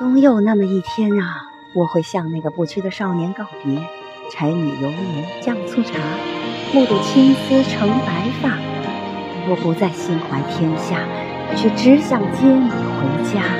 总有那么一天啊我会向那个不屈的少年告别柴米油盐酱醋茶目睹青丝成白发。我不再心怀天下却只想接你回家。